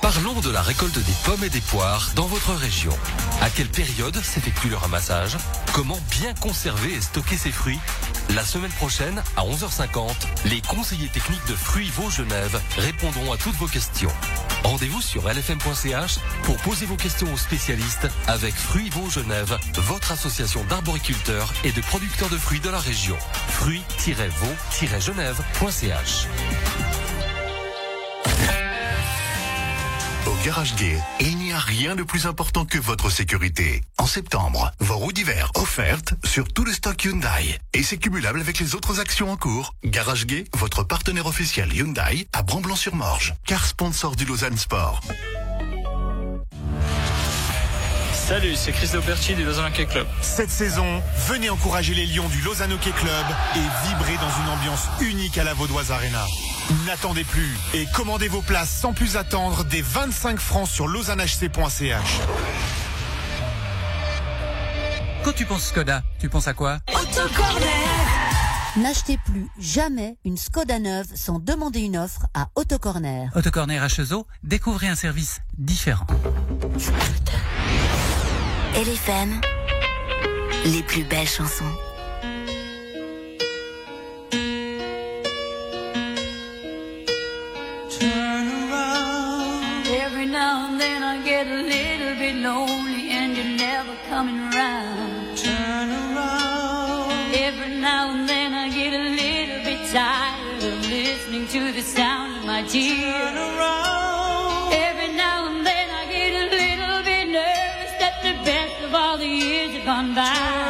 Parlons de la récolte des pommes et des poires dans votre région. À quelle période s'effectue le ramassage? Comment bien conserver et stocker ces fruits? La semaine prochaine, à 11h50, les conseillers techniques de Fruits Vaux Genève répondront à toutes vos questions. Rendez-vous sur lfm.ch pour poser vos questions aux spécialistes avec Fruits Vaux Genève, votre association d'arboriculteurs et de producteurs de fruits de la région. Fruits-vaux-genève.ch Garage Gay, il n'y a rien de plus important que votre sécurité. En septembre, vos roues d'hiver offertes sur tout le stock Hyundai. Et c'est cumulable avec les autres actions en cours. Garage Gay, votre partenaire officiel Hyundai à Bramblon-sur-Morge, car sponsor du Lausanne Sport. Salut, c'est Chris Auberti du Lausanne Hockey Club. Cette saison, venez encourager les Lions du Lausanne Hockey Club et vibrer dans une ambiance unique à la Vaudoise Arena. N'attendez plus et commandez vos places sans plus attendre dès 25 francs sur lausannehc.ch. Quand tu penses Skoda, tu penses à quoi? N'achetez plus jamais une Skoda neuve sans demander une offre à Autocorner. Autocorner à découvrez un service différent. LFM, les plus belles chansons. Turn around. Every now and then I get a little bit lonely and you're never coming around. Turn around. Every now and then I get a little bit tired of listening to the sound of my tears. Turn around. run down.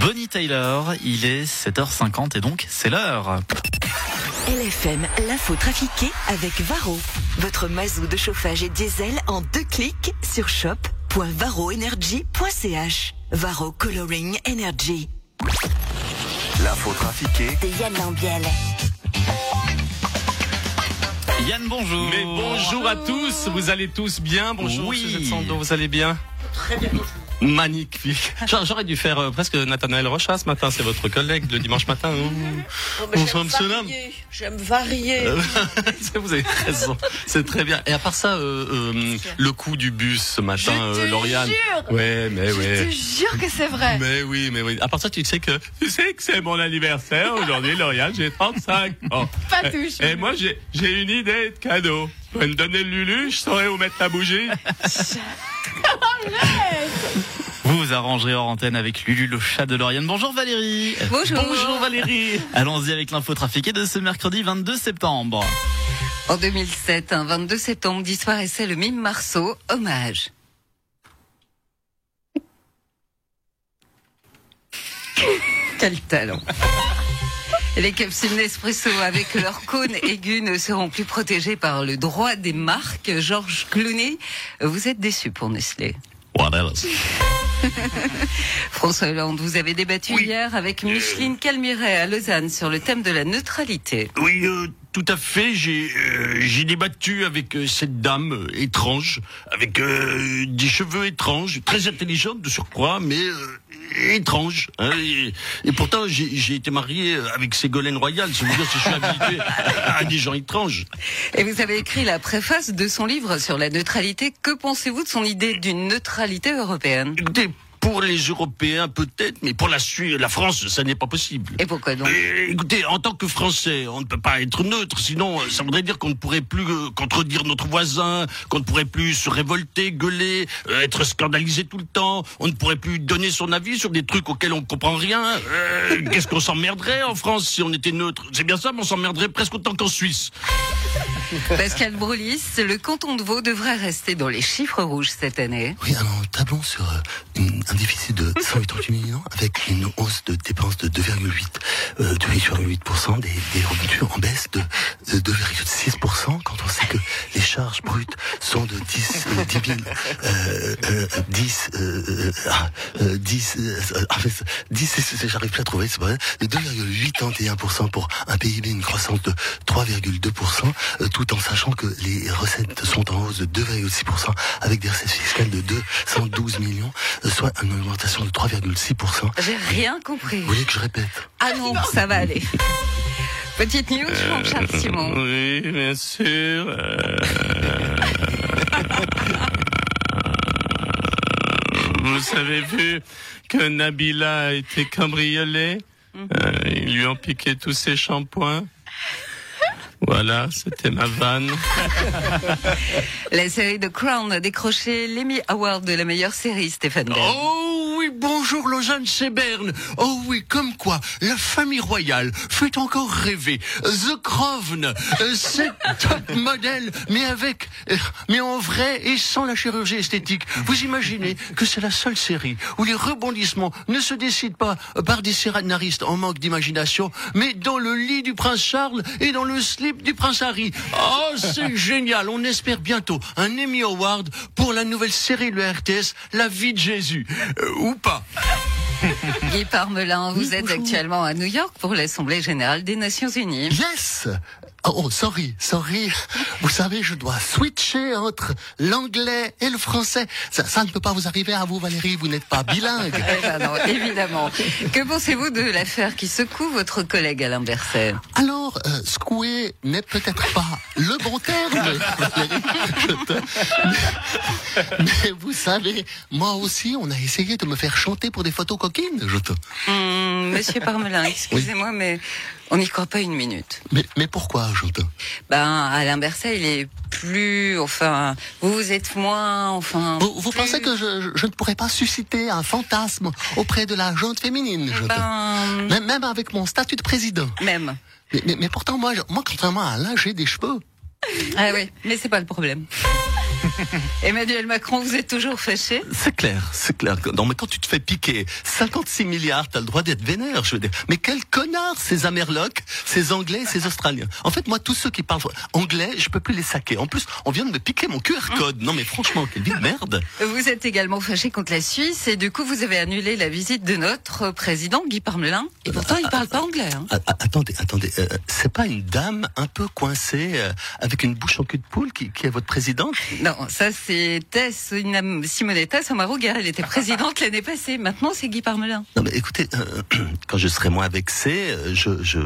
Bonnie Taylor, il est 7h50 et donc c'est l'heure. LFM, l'info trafiquée avec Varro. Votre mazou de chauffage et diesel en deux clics sur shop.varroenergy.ch. Varro Coloring Energy. L'info trafiquée De Yann Lambiel. Yann, bonjour. Mais bonjour à tous, vous allez tous bien? Bonjour, Oui. Monsieur vous allez bien? Très bien. Magnifique. J'a- J'aurais dû faire euh, presque Nathanaël Rocha ce matin, c'est votre collègue le dimanche matin. Oh, mais Bonsoir, j'aime varier, J'aime varier. Euh, vous avez raison, c'est très bien. Et à part ça, euh, euh, le coup du bus ce matin, Je te euh, Lauriane. jure. Ouais, mais Je ouais. te jure que c'est vrai. Mais oui, mais oui. À part ça, tu sais que tu sais que c'est mon anniversaire aujourd'hui, Lauriane. J'ai 35 ans. Pas touche. Et moi, j'ai une idée de cadeau. Vous me donner le Lulu, je saurais où mettre la bougie. Vous vous arrangerez hors antenne avec Lulu, le chat de Lauriane. Bonjour Valérie. Bonjour. Bonjour Valérie. Allons-y avec l'info trafiquée de ce mercredi 22 septembre. En 2007, un 22 septembre, disparaissait le mime Marceau. Hommage. Quel talent Les capsules Nespresso avec leur cône aigu ne seront plus protégées par le droit des marques. Georges Clooney, vous êtes déçu pour Nestlé Voilà. François Hollande, vous avez débattu hier avec Micheline Calmiret à Lausanne sur le thème de la neutralité. Oui, euh, tout à fait. J'ai euh, j'ai débattu avec euh, cette dame euh, étrange, avec euh, des cheveux étranges, très intelligente de surcroît, mais euh, étrange. hein, et, et pourtant, j'ai été marié avec Ségolène Royal. Ça veut dire que je suis habitué à des gens étranges. Et vous avez écrit la préface de son livre sur la neutralité. Que pensez-vous de son idée d'une neutralité européenne? Écoutez, pour les Européens peut-être, mais pour la Suisse, la France, ça n'est pas possible. Et pourquoi donc Euh, Écoutez, en tant que Français, on ne peut pas être neutre, sinon euh, ça voudrait dire qu'on ne pourrait plus euh, contredire notre voisin, qu'on ne pourrait plus se révolter, gueuler, euh, être scandalisé tout le temps, on ne pourrait plus donner son avis sur des trucs auxquels on ne comprend rien. Euh, Qu'est-ce qu'on s'emmerderait en France si on était neutre? C'est bien ça, mais on s'emmerderait presque autant qu'en Suisse. Pascal Broulis, le canton de Vaud devrait rester dans les chiffres rouges cette année. Oui, alors tablons sur euh, une- un déficit de 188 millions avec une hausse de dépenses de 2,8 euh, 2,8%, des, des revenus en baisse de, de 2,6% quand on sait que les charges brutes sont de 10, euh, 10 000, euh, euh, 10, euh, euh, ah, euh, 10, euh, ah, mais c'est- 10, c'est- c'est- j'arrive plus à trouver, c'est vrai, de 2,81% pour un PIB, une croissance de 3,2%, euh, tout en sachant que les recettes sont en hausse de 2,6% avec des recettes fiscales de 212 millions, euh, soit une augmentation de 3,6%. J'ai rien compris. Vous voulez que je répète? Ah non, ça va aller. Petite news, Jean-Charles Simon. Oui, bien sûr. euh, Vous avez vu que Nabila a été cambriolée? Euh, Ils lui ont piqué tous ses shampoings? Voilà, c'était ma vanne. La série The Crown a décroché l'Emmy Award de la meilleure série, Stéphane. Oh bonjour Lausanne, c'est Berne. Oh oui, comme quoi, la famille royale fait encore rêver. The Crown, euh, c'est top modèle, mais avec, euh, mais en vrai et sans la chirurgie esthétique. Vous imaginez que c'est la seule série où les rebondissements ne se décident pas par des scénaristes en manque d'imagination, mais dans le lit du prince Charles et dans le slip du prince Harry. Oh, c'est génial. On espère bientôt un Emmy Award pour la nouvelle série de RTS, La vie de Jésus. Euh, ou pas. Guy Parmelin, vous êtes actuellement à New York pour l'Assemblée Générale des Nations Unies. Yes Oh, oh, sorry, sorry. Vous savez, je dois switcher entre l'anglais et le français. Ça, ça ne peut pas vous arriver à vous, Valérie. Vous n'êtes pas bilingue. Eh ben non, évidemment. Que pensez-vous de l'affaire qui secoue votre collègue Alain Berset? Alors, euh, secouer n'est peut-être pas le bon terme. Te- mais, mais vous savez, moi aussi, on a essayé de me faire chanter pour des photos coquines. Je te... Hum, Monsieur Parmelin, excusez-moi, mais on n'y croit pas une minute. mais, mais pourquoi, te... Ben, Alain Berset, il est plus, enfin, vous vous êtes moins, enfin. Vous, vous pensez que je, ne pourrais pas susciter un fantasme auprès de la gente féminine te- Ben, même, même avec mon statut de président. même. Mais, mais- mais pourtant, moi, moi, contrairement à Alain, j'ai des cheveux. Ah oui, mais c'est pas le problème. Emmanuel Macron, vous êtes toujours fâché C'est clair, c'est clair. Non, mais quand tu te fais piquer 56 milliards, t'as le droit d'être vénère, je veux dire. Mais quel connard, ces Amerlocs, ces Anglais, ces Australiens. En fait, moi, tous ceux qui parlent anglais, je peux plus les saquer. En plus, on vient de me piquer mon QR code. Non, mais franchement, quelle vie de merde. Vous êtes également fâché contre la Suisse et du coup vous avez annulé la visite de notre président Guy Parmelin. Et pourtant il parle pas anglais. Hein. Attendez, attendez. euh, c'est pas une dame un peu coincée, euh, avec une bouche en cul de poule, qui, qui est votre présidente? Non, ça c'est Tess Ina- Simonetta Sommaruga. Elle était présidente l'année passée. Maintenant c'est Guy Parmelin. Non, mais écoutez, euh, quand je serai moins vexé, euh, je, je,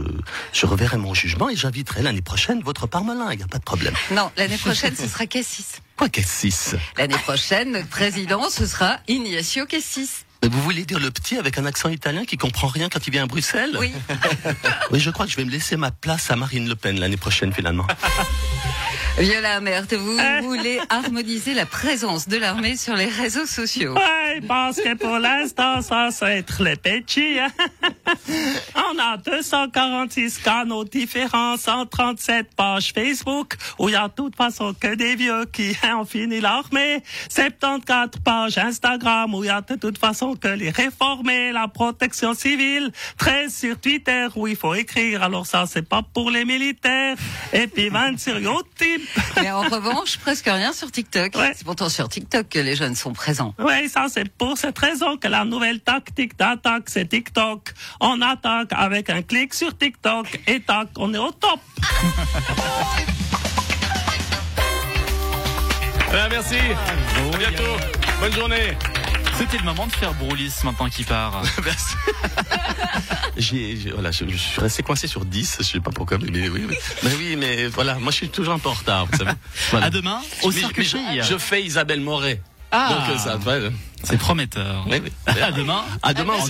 je reverrai mon jugement et j'inviterai l'année prochaine votre parmelin. Il n'y a pas de problème. Non, l'année prochaine ce sera Cassis. Quoi, Cassis? L'année prochaine notre président ce sera Ignacio Cassis. Vous voulez dire le petit avec un accent italien qui comprend rien quand il vient à Bruxelles Oui. Oui, je crois que je vais me laisser ma place à Marine Le Pen l'année prochaine finalement. Viola Amert, vous voulez harmoniser la présence de l'armée sur les réseaux sociaux. Détails parce que pour l'instant, ça, être les petits. hein. On a 246 canaux différents, 137 pages Facebook où il y a de toute façon que des vieux qui ont fini l'armée, 74 pages Instagram où il y a de toute façon que les réformés, la protection civile, 13 sur Twitter où il faut écrire, alors ça c'est pas pour les militaires, et puis 20 sur YouTube. Mais en revanche, presque rien sur TikTok. C'est pourtant sur TikTok que les jeunes sont présents. Oui, ça c'est pour cette raison que la nouvelle tactique d'attaque c'est TikTok. On attaque avec un clic sur TikTok et tac, on est au top. Ah, merci. à bientôt. Bonne journée. C'était le moment de faire Broulis maintenant qui part. Merci. J'ai, voilà, je, je suis resté coincé sur 10, je sais pas pourquoi, mais, mais oui. Mais oui, mais voilà, moi je suis toujours un peu en retard, vous savez. Voilà. À demain, au mais je, je fais Isabelle Moret. Ah. Donc euh, ça, ouais. C'est prometteur. Oui, oui. À demain. À demain au